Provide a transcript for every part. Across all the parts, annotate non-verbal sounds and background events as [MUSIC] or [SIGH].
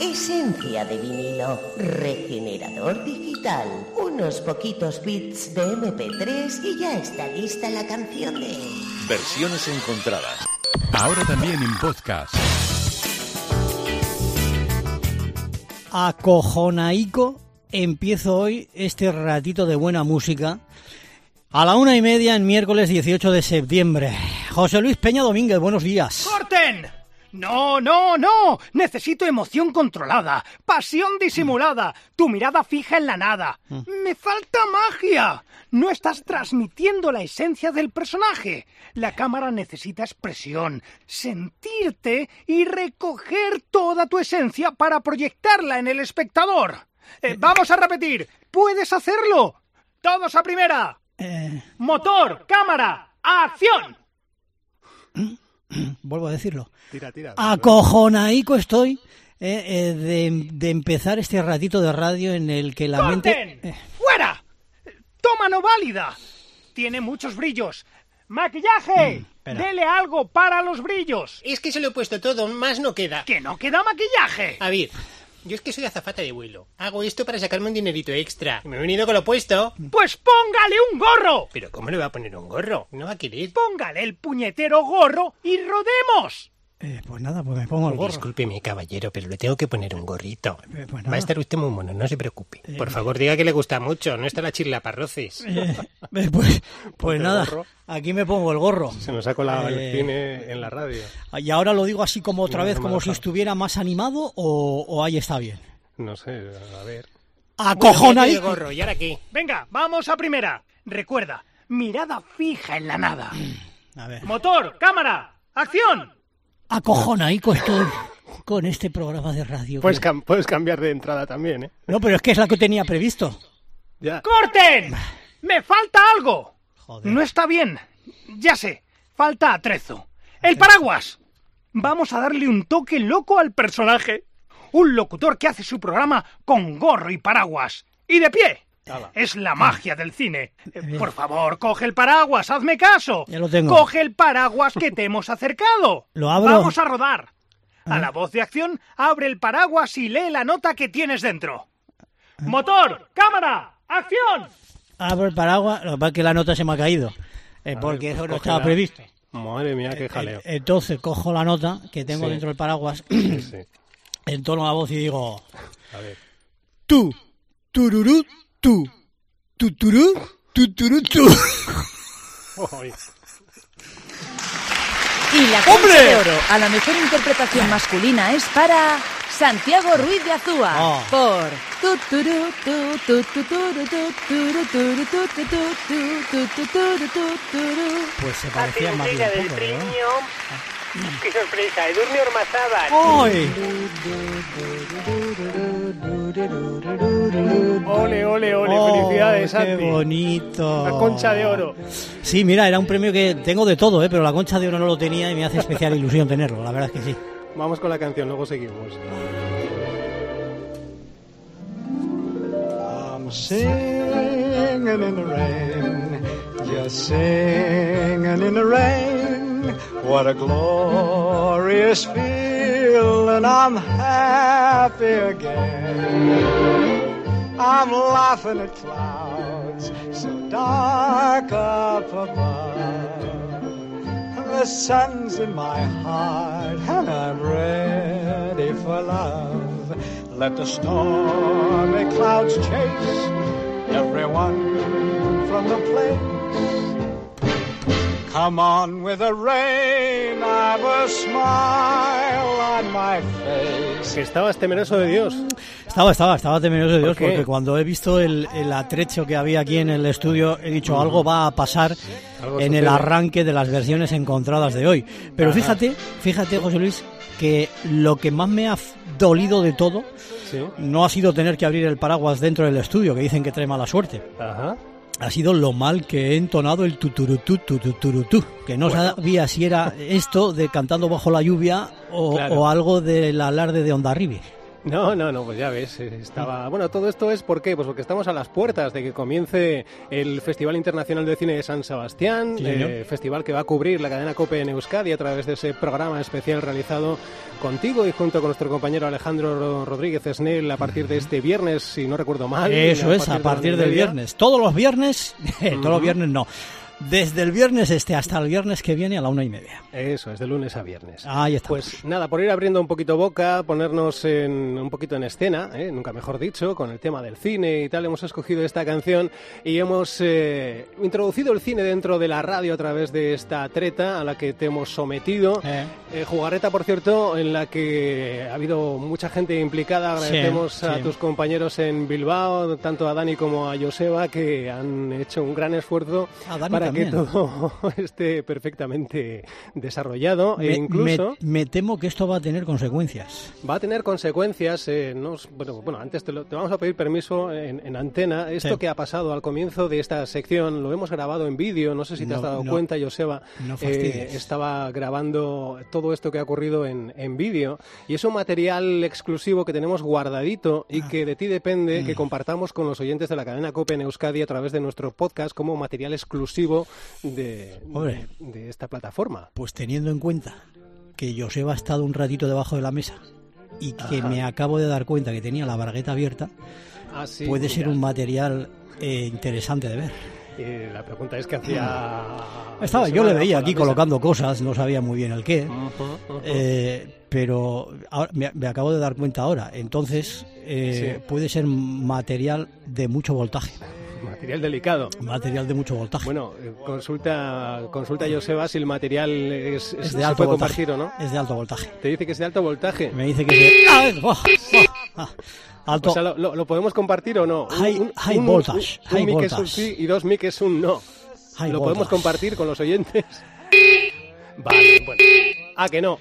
Esencia de vinilo, regenerador digital, unos poquitos bits de MP3 y ya está lista la canción de... Versiones encontradas. Ahora también en podcast. Acojonaico, empiezo hoy este ratito de buena música a la una y media en miércoles 18 de septiembre. José Luis Peña Domínguez, buenos días. ¡Corten! No, no, no. Necesito emoción controlada, pasión disimulada, tu mirada fija en la nada. Me falta magia. No estás transmitiendo la esencia del personaje. La cámara necesita expresión, sentirte y recoger toda tu esencia para proyectarla en el espectador. Eh, vamos a repetir. ¿Puedes hacerlo? Todos a primera. Eh, Motor, cámara, acción. [CLEARS THROAT] vuelvo a decirlo. Tira, tira. Acojonaico estoy eh, eh, de, de empezar este ratito de radio en el que la mente... Eh, ¡Fuera! ¡Toma no válida! Tiene muchos brillos. ¡Maquillaje! espera. Dele algo para los brillos. Es que se lo he puesto todo, más no queda. ¡Que no queda maquillaje! A ver, yo es que soy azafata de vuelo. Hago esto para sacarme un dinerito extra. Me he venido con lo puesto. Pues póngale un gorro. Pero ¿cómo le va a poner un gorro? No va a querer. Póngale el puñetero gorro y rodemos. Eh, pues nada, pues me pongo el gorro. Discúlpeme, caballero, pero le tengo que poner un gorrito. Eh, pues Va a estar usted muy mono, no se preocupe. Por favor, diga que le gusta mucho. No está la chirla parroces. Eh, eh, pues pues nada, aquí me pongo el gorro. Se nos ha colado Eh, el cine en la radio. Y ahora lo digo así como otra No, vez, no como si estuviera más animado o, o ahí está bien. No sé, a ver. Bueno, Acojonaico. el gorro, ¿y ahora qué? Venga, vamos a primera. Recuerda, mirada fija en la nada. A ver. Motor, cámara, acción. Acojonaico estoy con este programa de radio. Puedes, cam- puedes cambiar de entrada también, ¿eh? No, pero es que es la que tenía previsto. Ya. ¡Corten! ¡Me falta algo! Joder. No está bien. Ya sé, falta atrezo. ¡El paraguas! Vamos a darle un toque loco al personaje. Un locutor que hace su programa con gorro y paraguas. ¡Y de pie! Es la magia del cine. Eh, Por favor, coge el paraguas, hazme caso. Ya lo tengo. Coge el paraguas que te hemos acercado. Lo abro. Vamos a rodar. A Ah. la voz de acción, abre el paraguas y lee la nota que tienes dentro. Motor, cámara, acción. Abro el paraguas, lo que pasa es que la nota se me ha caído. eh, porque pues eso no estaba previsto. Madre mía, qué jaleo. Eh, Entonces cojo la nota que tengo Sí. dentro del paraguas, Sí, sí. [CLEARS THROAT] entono la voz y digo... A ver. Tú, tururú, tú, tu turú, tu turú, tú. Y la concha de oro a la mejor interpretación masculina es para Santiago Ruiz de Azúa Oh. por tu, turú, tu, tu, tu, turú, tu, turú, turú, tu, tu, tu, tu, tu, tu, turú, tu, turú. Pues se parecía más bien un poco, ¿no? ¡Qué sorpresa! Edurne Ormazábal. ¡Ay! Ole, ole, ole. Oh, Felicidades, ¡Qué Santi. bonito! La concha de oro. Sí, mira, era un premio que tengo de todo, ¿eh? pero la concha de oro no lo tenía y me hace especial ilusión tenerlo, la verdad es que sí. Vamos con la canción, luego seguimos. I'm singing in the rain, just singing in the rain. What a glorious feeling, I'm happy again. I'm laughing at clouds so dark up above. The sun's in my heart and I'm ready for love. Let the stormy clouds chase everyone from the place. Come on with the rain, I've a smile on my face. Que estabas temeroso de Dios. Estaba, estaba, estaba temeroso de Dios porque cuando he visto el, el atrecho que había aquí en el estudio he dicho algo va a pasar en el arranque de las versiones encontradas de hoy. Pero Ajá. fíjate, fíjate José Luis, que lo que más me ha dolido de todo Sí. no ha sido tener que abrir el paraguas dentro del estudio, que dicen que trae mala suerte. Ajá. Ha sido lo mal que he entonado el tuturutú, tuturutú, que no sabía si era esto de cantando bajo la lluvia o, Claro. o algo del alarde de Onda Rivi. No, no, no, pues ya ves, eh, estaba... Bueno, todo esto es ¿por qué? Pues porque estamos a las puertas de que comience el Festival Internacional de Cine de San Sebastián, Sí, eh, festival que va a cubrir la cadena COPE en Euskadi a través de ese programa especial realizado contigo y junto con nuestro compañero Alejandro Ro- Rodríguez Snell a partir de este viernes, si no recuerdo mal. Eso es, a partir del viernes. Todos los viernes, [LAUGHS] todos los viernes no. Desde el viernes este hasta el viernes que viene a la una y media. Eso es, de lunes a viernes. Ahí está. Pues nada, por ir abriendo un poquito boca, ponernos en, un poquito en escena, ¿eh? nunca mejor dicho, con el tema del cine y tal, hemos escogido esta canción y hemos eh, introducido el cine dentro de la radio a través de esta treta a la que te hemos sometido. Eh. Eh, jugarreta, por cierto, en la que ha habido mucha gente implicada. Sí, Agradecemos a sí. tus compañeros en Bilbao, tanto a Dani como a Joseba, que han hecho un gran esfuerzo A Dani para también. que todo [LAUGHS] esté perfectamente desarrollado e Me- incluso me, me temo que esto va a tener consecuencias. va a tener consecuencias. eh, nos- bueno, bueno, antes te, lo- te vamos a pedir permiso en, en antena. Esto Sí. que ha pasado al comienzo de esta sección lo hemos grabado en vídeo. No sé si te has No, dado no. cuenta, Joseba. No eh, estaba grabando todo esto que ha ocurrido en, en vídeo y es un material exclusivo que tenemos guardadito y Ah. que de ti depende Mm. que compartamos con los oyentes de la cadena COPE en Euskadi a través de nuestro podcast como material exclusivo de, Hombre. de- de esta plataforma. Pues teniendo en cuenta que Joseba ha estado un ratito debajo de la mesa y que me acabo de dar cuenta que tenía la bragueta abierta, Ah, sí, puede ser un material eh, interesante de ver. Eh, la pregunta es que hacía. [CLEARS THROAT] Estaba, yo le veía aquí colocando cosas, no sabía muy bien el qué. Eh, pero ahora, me, me acabo de dar cuenta ahora. Entonces, eh, Sí. puede ser material de mucho voltaje. Material delicado. Material de mucho voltaje. Bueno, eh, consulta, consulta Joseba si el material es, de se alto puede voltaje. compartir o no. Es de alto voltaje. Te dice que es de alto voltaje. Me dice que es de ¡Ah! ¡Oh! Alto. O sea, ¿lo, lo- lo podemos compartir o no? High- high voltage, Un, high mic es un voltage. sí y dos mic es un no. high ¿Lo podemos voltage. compartir con los oyentes? Vale, bueno. Ah, que no.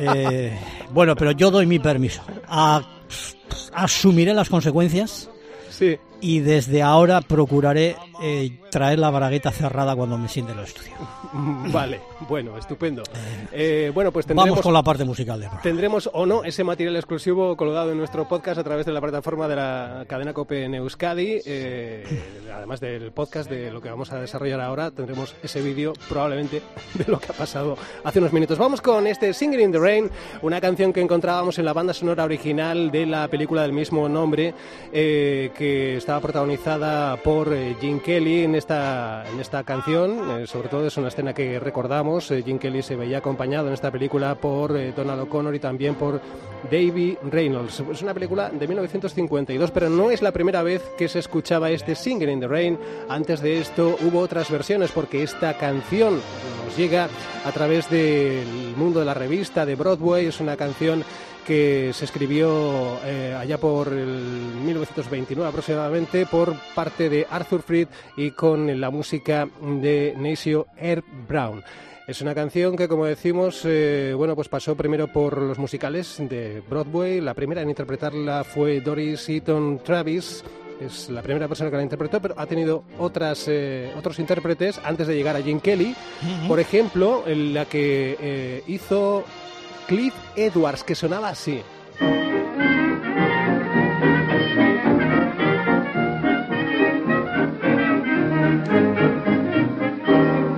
Eh, bueno, pero yo doy mi permiso. A- asumiré las consecuencias Sí. Y desde ahora procuraré eh, traer la bragueta cerrada cuando me siente en el estudio. [LAUGHS] Vale, bueno, estupendo. Eh, bueno, pues tendremos... Vamos con la parte musical programa. Tendremos o no ese material exclusivo colgado en nuestro podcast a través de la plataforma de la cadena Cope en Euskadi. Eh, además del podcast de lo que vamos a desarrollar ahora, tendremos ese vídeo probablemente de lo que ha pasado hace unos minutos. Vamos con este Singing in the Rain, una canción que encontrábamos en la banda sonora original de la película del mismo nombre, eh, que estaba protagonizada por eh, Gene Kelly en esta, en esta canción. Eh, sobre todo es una escena que recordamos. Eh, Gene Kelly se veía acompañado en esta película por eh, Donald O'Connor y también por Davy Reynolds. Es una película de 1952, pero no es la primera vez que se escuchaba este Singing in the Rain. Antes de esto hubo otras versiones porque esta canción nos llega a través del mundo de la revista de Broadway. Es una canción que se escribió eh, allá por el 1929 aproximadamente por parte de Arthur Freed y con la música de Necio Herb Brown. Es una canción que, como decimos, eh, bueno, pues pasó primero por los musicales de Broadway. La primera en interpretarla fue Doris Eaton Travis. Es la primera persona que la interpretó, pero ha tenido otras, eh, otros intérpretes antes de llegar a Gene Kelly. Por ejemplo, en la que eh, hizo Cliff Edwards, que sonaba así.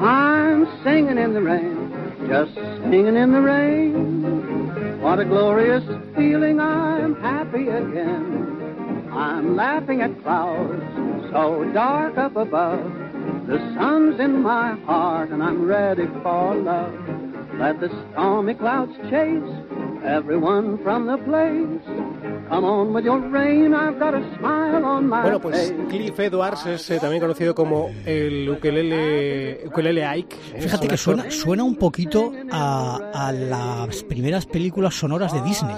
I'm singing in the rain, just singing in the rain. What a glorious feeling, I'm happy again. I'm laughing at clouds so dark up above. The sun's in my heart and I'm ready for love. Let the stormy clouds chase everyone from the place. Come on with your rain, I've got a smile on my Bueno, pues. Cliff Edwards es eh, también conocido como el ukelele, ukelele Ike. Fíjate que suena, suena un poquito a, a las primeras películas sonoras de Disney.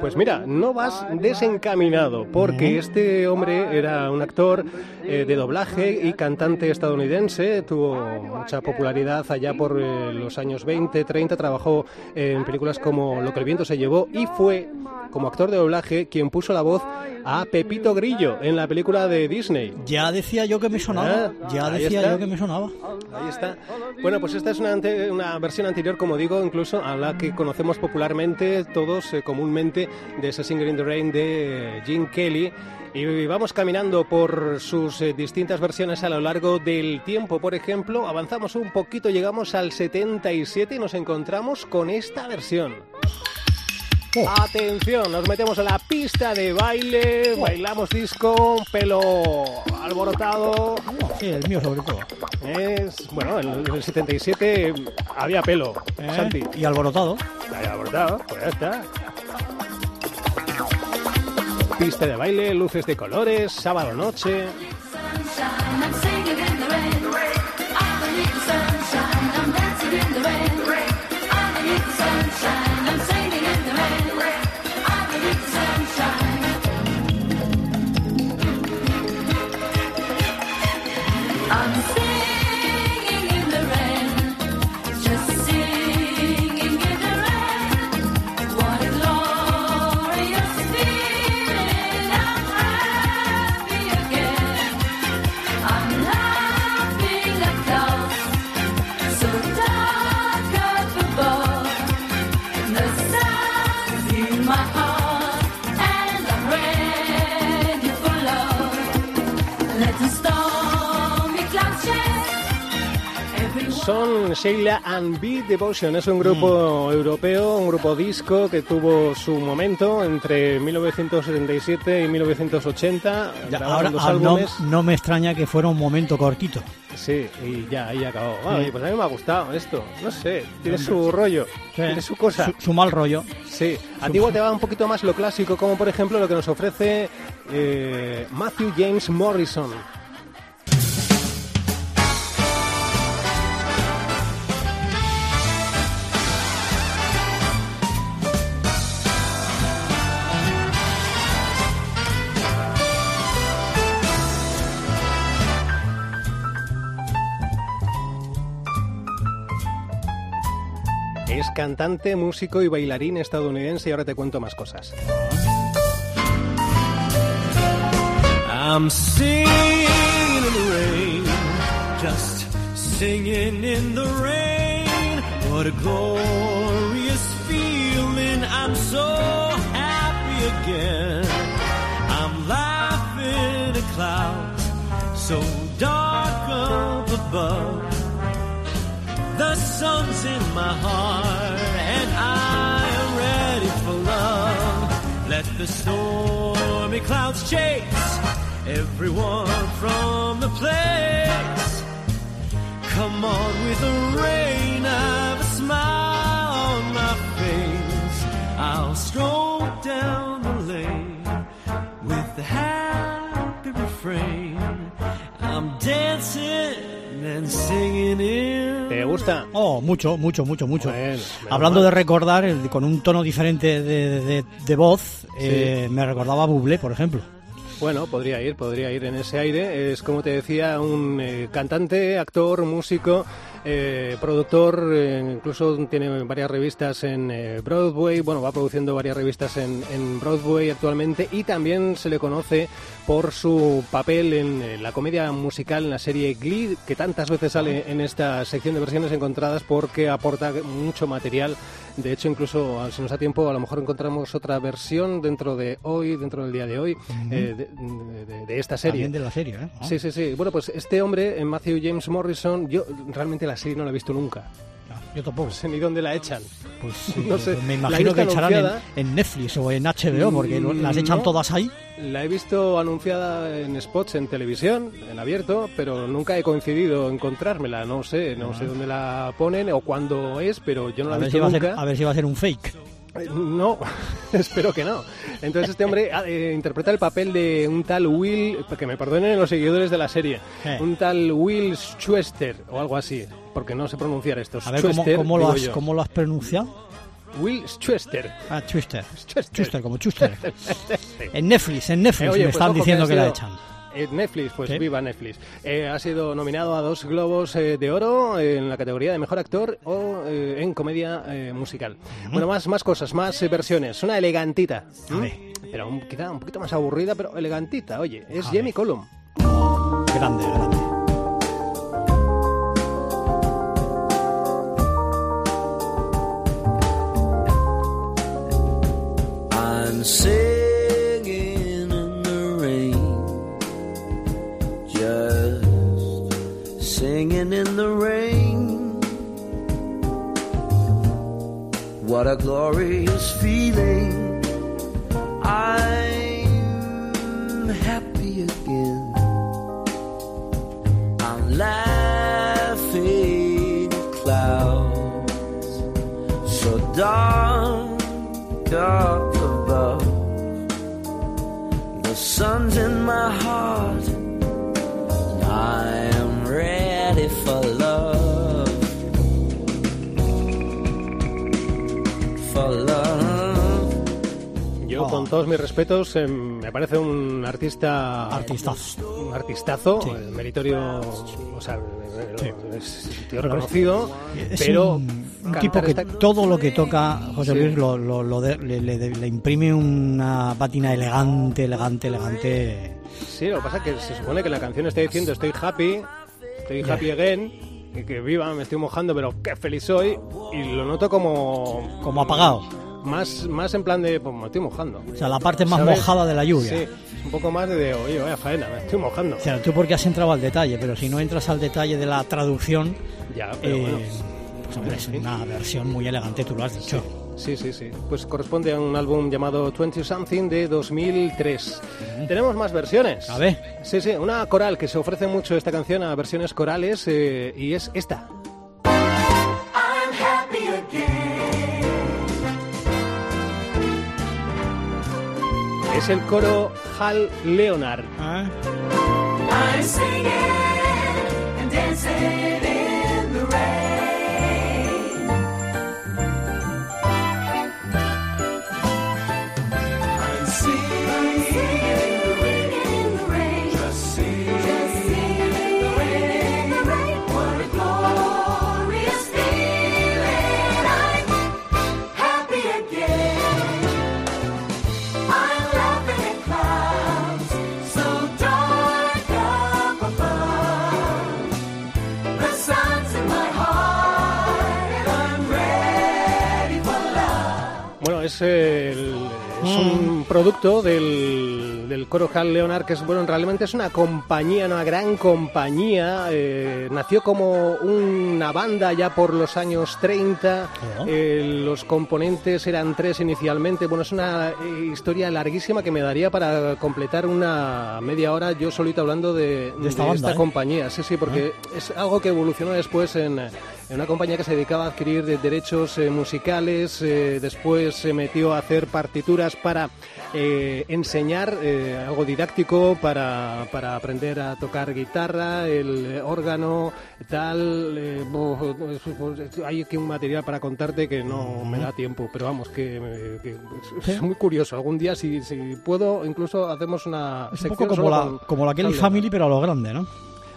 Pues mira, no vas desencaminado, porque este hombre era un actor eh, de doblaje y cantante estadounidense, tuvo mucha popularidad allá por eh, los años 20, 30, trabajó en películas como Lo que el viento se llevó y fue como actor de doblaje quien puso la voz a Pepito Grillo en la película de Disney. Ya decía yo que me sonaba. Ah, ya decía está. yo que me sonaba. Ahí está. Bueno, pues esta es una, ante- una versión anterior, como digo, incluso a la que conocemos popularmente todos eh, comúnmente de ese Singer in the Rain de eh, Gene Kelly. Y vamos caminando por sus eh, distintas versiones a lo largo del tiempo. Por ejemplo, avanzamos un poquito, llegamos al 77 y nos encontramos con esta versión. Atención, nos metemos a la pista de baile, bailamos disco, pelo alborotado. Sí, el mío sobre todo. Es, bueno, en el 77 había pelo, ¿Eh? Santi. Y alborotado. Alborotado, pues ya está. Pista de baile, luces de colores, sábado noche. I'm Sheila and Beat Devotion. Es un grupo europeo, un grupo disco que tuvo su momento entre 1977 y 1980. Ya, grabaron ahora dos ah, no, no me extraña que fuera un momento cortito. Sí, y ya, ahí acabó. Sí. Ay, pues a mí me ha gustado esto. No sé, tiene su rollo, tiene su cosa. Su, su mal rollo. Sí, a ti te va un poquito más lo clásico, como por ejemplo lo que nos ofrece eh, Matthew James Morrison. Cantante, músico y bailarín estadounidense y ahora te cuento más cosas. I'm singing in the rain, just singing in the rain. What a glorious feeling! I'm so happy again. I'm laughing at clouds so dark up above. The sun's in my heart, the stormy clouds chase everyone from the place. Come on with the rain, I've a smile on my face. I'll stroll down the lane with the happy refrain. I'm dancing. ¿Te gusta? Oh, mucho, mucho, mucho, mucho. Bueno, Hablando de recordar, el- con un tono diferente de, de- de voz, eh, me recordaba a Bublé, por ejemplo. Bueno, podría ir, podría ir en ese aire. Es como te decía, un eh, cantante, actor, músico, eh, productor, eh, incluso tiene varias revistas en eh, Broadway, bueno, va produciendo varias revistas en, en Broadway actualmente y también se le conoce por su papel en la comedia musical en la serie Glee, que tantas veces sale en esta sección de versiones encontradas porque aporta mucho material. De hecho, incluso si nos da tiempo, a lo mejor encontramos otra versión dentro de hoy, dentro del día de hoy, eh, de, de- de esta serie. También de la serie, ¿eh? Sí, sí, sí. Bueno, pues este hombre, eh, Matthew James Morrison, yo realmente la serie no la he visto nunca. Yo tampoco. No sé ni dónde la echan. Pues [LAUGHS] sí, no sé. me La imagino visto que echarán en, en Netflix o en HBO, porque Mm, las echan no. todas ahí. La he visto anunciada en spots en televisión, en abierto, pero nunca he coincidido en encontrármela. No sé, no sé dónde la ponen o cuándo es, pero yo no la A he ver, si visto va a, ser, nunca. a ver si va a ser un fake. Eh, No, [LAUGHS] espero que no. Entonces este hombre ah, eh, interpreta el papel de un tal Will, que me perdonen los seguidores de la serie, Eh. un tal Will Schuester o algo así, porque no sé pronunciar esto. A ver cómo, Schuester, cómo lo has, yo. cómo lo has pronunciado. Will Schuester. Ah, Chuster. Schuster. Chuster, como Chuster. [LAUGHS] En Netflix, en Netflix Eh, oye, me pues están diciendo ha que, la echan. Eh, Netflix, pues Sí. viva Netflix. Eh, ha sido nominado a dos Globos eh, de Oro en la categoría de Mejor Actor o eh, en Comedia eh, Musical. Bueno, más, más cosas, más eh, versiones. Una elegantita. ¿m? Pero un- quizá un poquito más aburrida, pero elegantita. Oye, es Jamie Cullum. Grande, grande. I'm What a glorious feeling! I'm happy again. I'm laughing at clouds so dark up above. The sun's in my heart. Todos mis respetos, eh, me parece un artista... Artistazo. Un artistazo, Sí. eh, meritorio, o sea, Sí. es un tío reconocido, Es pero... un, tipo que esta- todo lo que toca José Sí. Luis lo, lo- lo de- le, le- le imprime una pátina elegante, elegante, elegante. Sí, lo que pasa es que se supone que la canción está diciendo estoy happy, estoy happy again, y que viva, me estoy mojando, pero qué feliz soy, y lo noto como... Como apagado. Más, más en plan de, pues me estoy mojando. O sea, la parte más ¿Sabes? mojada de la lluvia. Sí, un poco más de, oye, vaya faena, me estoy mojando. O sea, tú porque has entrado al detalle, pero si no entras al detalle de la traducción, Ya, pero eh, bueno. pues hombre, es una versión muy elegante, tú lo has dicho. Sí, sí, sí. Pues corresponde a un álbum llamado 20 Something de 2003. Tenemos más versiones. A ver. Sí, sí, una coral que se ofrece mucho esta canción a versiones corales eh, y es esta. Es el coro Hal Leonard. Ah, es, un producto del, del coro Hal Leonard, que es, bueno, realmente es una compañía, una gran compañía. eh, nació como una banda ya por los años 30. Oh. eh, los componentes eran tres inicialmente. Bueno, es una eh, historia larguísima que me daría para completar una media hora yo solito hablando de, De esta banda, ¿eh? compañía. Sí, sí, porque es algo que evolucionó después en, en una compañía que se dedicaba a adquirir de- derechos musicales. después se metió a hacer partituras para enseñar eh, algo didáctico para, para aprender a tocar guitarra, el órgano, tal. eh, bo- hay aquí un material para contarte que no me da tiempo, pero vamos, que, eh, que es, muy curioso. Algún día, si, si puedo, incluso hacemos una es un poco como la, con- como la Kelly Family, pero a lo grande, ¿no?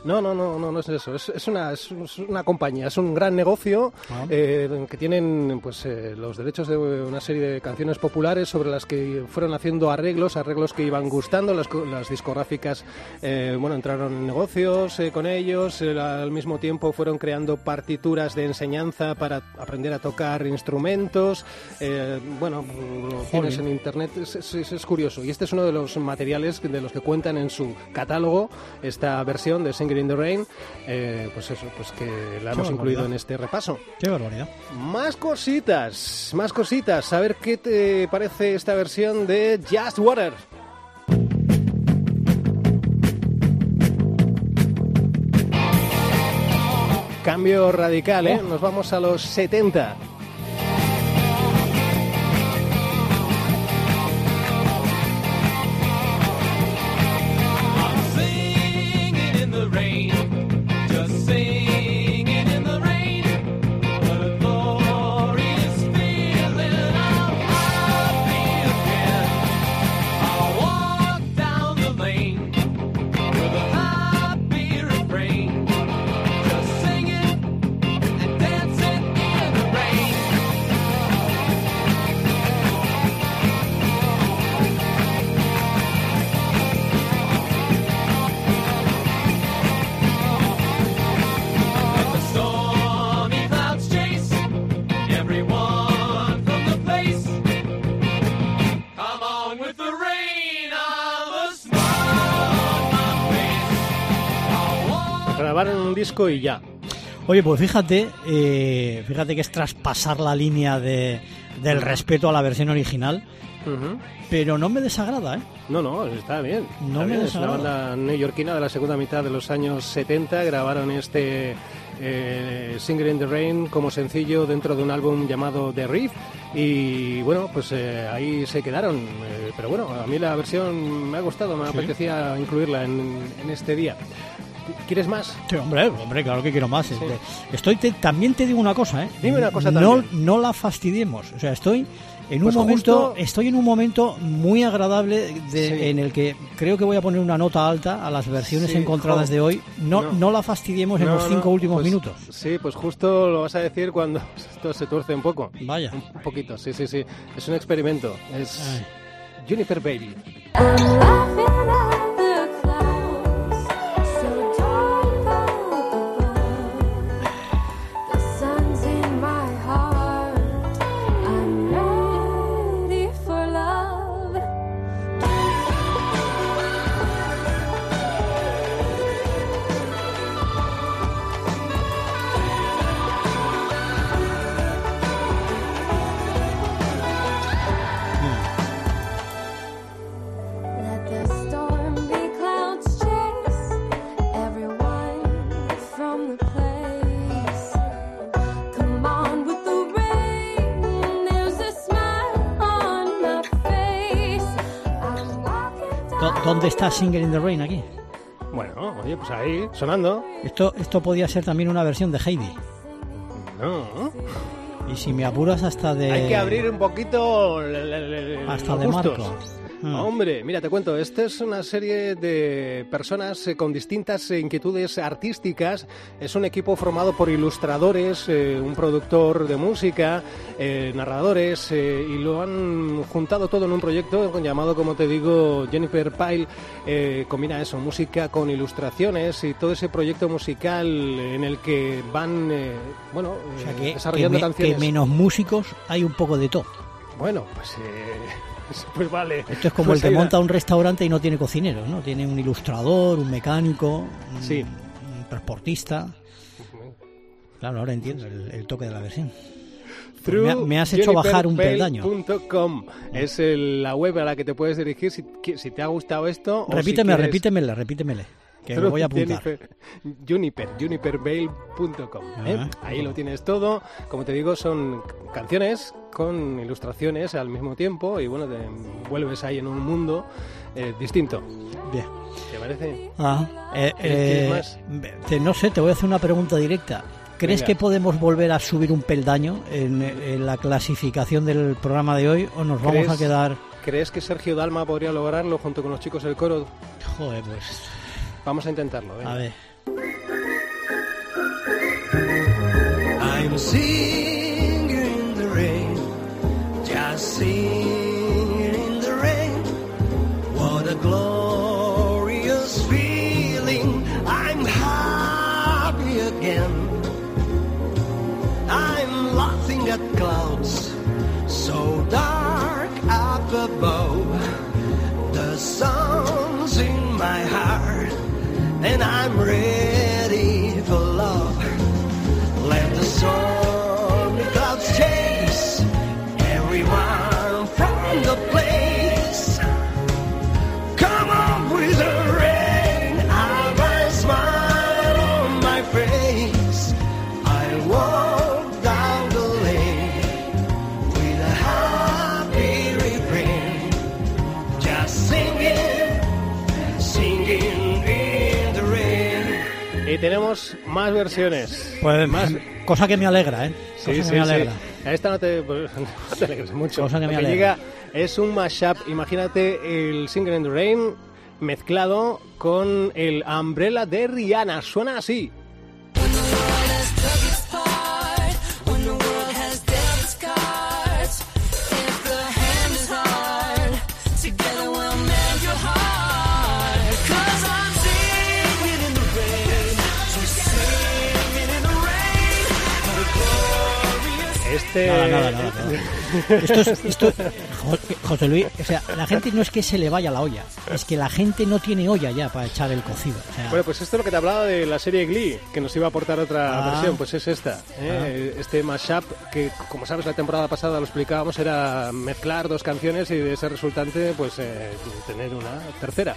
No, no, no, no, no es eso. Es, es una, es, una compañía, es un gran negocio Ah. eh, que tienen pues eh, los derechos de una serie de canciones populares sobre las que fueron haciendo arreglos, arreglos que iban gustando. Las, las discográficas, eh, bueno, entraron en negocios eh, con ellos. eh, al mismo tiempo fueron creando partituras de enseñanza para aprender a tocar instrumentos. eh, bueno, lo tienes en internet, es, es- es- curioso. Y este es uno de los materiales de los que cuentan en su catálogo esta versión de Singing in the Rain. eh, pues eso, pues que la hemos barbaridad. incluido en este repaso. Qué barbaridad. Más cositas, más cositas. A ver qué te parece esta versión de Just Water. Cambio radical, ¿eh? Nos vamos a los 70. Disco y ya. Oye, pues fíjate, eh, fíjate que es traspasar la línea de, del respeto a la versión original, Ujú. pero no me desagrada, ¿eh? No, no, está bien. No está me bien. Es una desagrada. banda neoyorquina de la segunda mitad de los años 70. Grabaron este eh, Singer in the Rain como sencillo dentro de un álbum llamado The Reef. Y bueno, pues eh, ahí se quedaron. Eh, pero bueno, a mí la versión me ha gustado, me Sí. apetecía incluirla en, en este día. ¿Quieres más? Sí, hombre, hombre, claro que quiero más. Este, Estoy te- también te digo una cosa, ¿eh? Dime una cosa no, también. no la fastidiemos. O sea, estoy en un Pues momento, justo- estoy en un momento muy agradable de- Sí. en el que creo que voy a poner una nota alta a las versiones Sí, encontradas de hoy. No, no. No. la fastidiemos en los cinco no, últimos pues, minutos. Sí, pues justo lo vas a decir cuando [LAUGHS] esto se tuerce un poco. Vaya. Un poquito, sí, sí, sí. Es un experimento. Es Juniper Baby. ¿Dónde está Singer in the Rain aquí? Bueno, oye, pues ahí, sonando. Esto, esto podía ser también una versión de Heidi. No. Y si me apuras hasta de... Hay que abrir un poquito Hasta de. Marco. Mm. Hombre, mira, te cuento, esta es una serie de personas eh, con distintas eh, inquietudes artísticas. Es un equipo formado por ilustradores, eh, un productor de música, eh, narradores, eh, y lo han juntado todo en un proyecto llamado, como te digo, Jennifer Pyle. Eh, combina eso, música con ilustraciones y todo ese proyecto musical en el que van, bueno, O sea, que, que desarrollando me- canciones. que menos músicos hay un poco de todo. Bueno, pues, pues vale. Esto es como Pues el que monta un restaurante y no tiene cocineros, ¿no? Tiene un ilustrador, un mecánico, un, Sí. un transportista. Claro, ahora entiendo el, el toque de la versión. Pues me, ha- me has hecho bajar un peldaño. JenniferBell.com es el- la web a la que te puedes dirigir si, si te ha gustado esto. o si Repíteme, quieres- repítemele, repítemele. Que me voy a apuntar. Jennifer- Juniper, juniperbale.com. ¿eh? Ah. Ahí lo tienes todo. Como te digo, son canciones con ilustraciones al mismo tiempo y bueno, te vuelves ahí en un mundo eh, distinto. Bien. ¿Te parece? Ah, eh, ¿Quieres eh, más? te- no sé, te voy a hacer una pregunta directa. ¿Crees Venga. que podemos volver a subir un peldaño en, en la clasificación del programa de hoy o nos vamos ¿Crees- a quedar... ¿Crees que Sergio Dalma podría lograrlo junto con los chicos del coro? Joder, pues... Vamos a intentarlo. venga. A ver. I'm singing in the rain, just singing Y tenemos más versiones. Pues, más. Cosa que me alegra, ¿eh? Sí, cosa sí, que me alegra. sí. A esta no te, pues, [LAUGHS] no te alegres mucho. Cosa que me Lo alegra. llega es un mashup. Imagínate el Singer in the Rain mezclado con el Umbrella de Rihanna. Suena así. Este... Nada, nada, nada. nada. [LAUGHS] Esto es, esto, Jo- José Luis, o sea, la gente no es que se le vaya la olla, es que la gente no tiene olla ya para echar el cocido. O sea, Bueno, pues esto es lo que te hablaba de la serie Glee, que nos iba a aportar otra Ah. versión, pues es esta. ¿eh? Este mashup, que como sabes la temporada pasada lo explicábamos, era mezclar dos canciones y de ese resultante, pues eh, tener una tercera.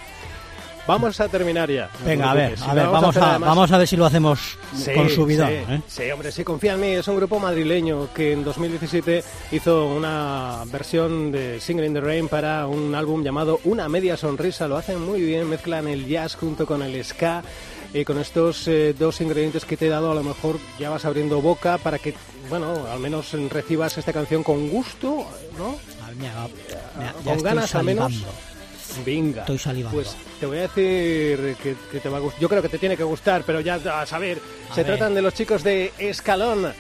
Vamos a terminar ya. venga, a ver, preocupes. a Si ver, vamos a, vamos a ver si lo hacemos Sí, con subidón. sí, ¿eh? sí, hombre, sí, confía en mí. Es un grupo madrileño que en 2017 hizo una versión de Single in the Rain para un álbum llamado Una media sonrisa. Lo hacen muy bien, mezclan el jazz junto con el ska. Y con estos eh, dos ingredientes que te he dado, a lo mejor ya vas abriendo boca para que, bueno, al menos recibas esta canción con gusto, ¿no? Mira, mira, ya con ganas al menos. Venga. Estoy salivando. Pues te voy a decir que, que te va a gustar. Yo creo que te tiene que gustar, pero ya a saber. A se ver. tratan de los chicos de Escalón.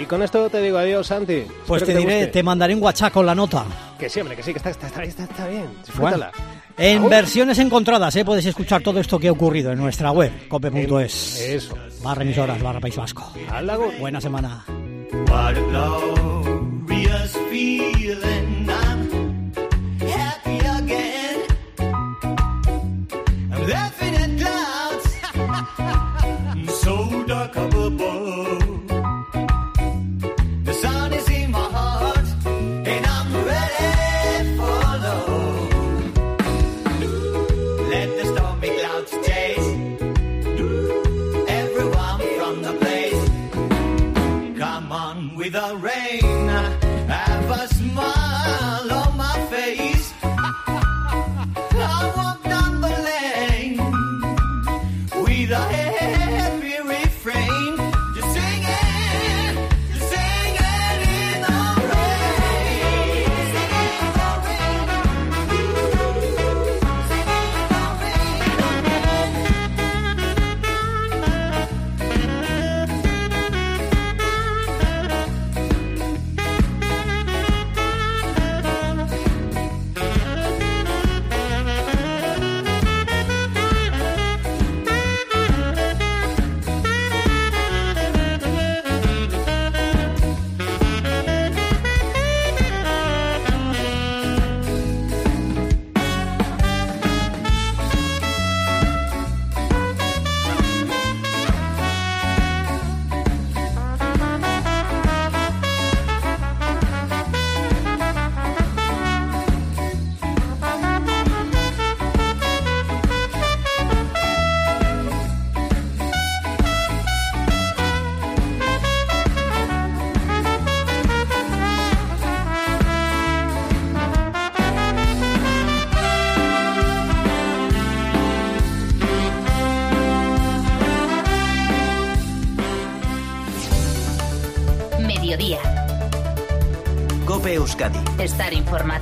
Y con esto te digo adiós, Santi. Pues te diré, guste. te mandaré un WhatsApp con la nota. Que sí, hombre, que sí, que está, está, está, está- bien. Bueno, Disfrútala. en Agur. versiones encontradas, ¿eh? puedes escuchar todo esto que ha ocurrido en nuestra web, cope.es. Eso. Barra emisoras, barra País Vasco. Buena semana. What a glorious feeling. I'm happy again. I'm laughing at clouds [LAUGHS] so dark up above. The sun is in my heart, and I'm ready for love. Let the Mediodía.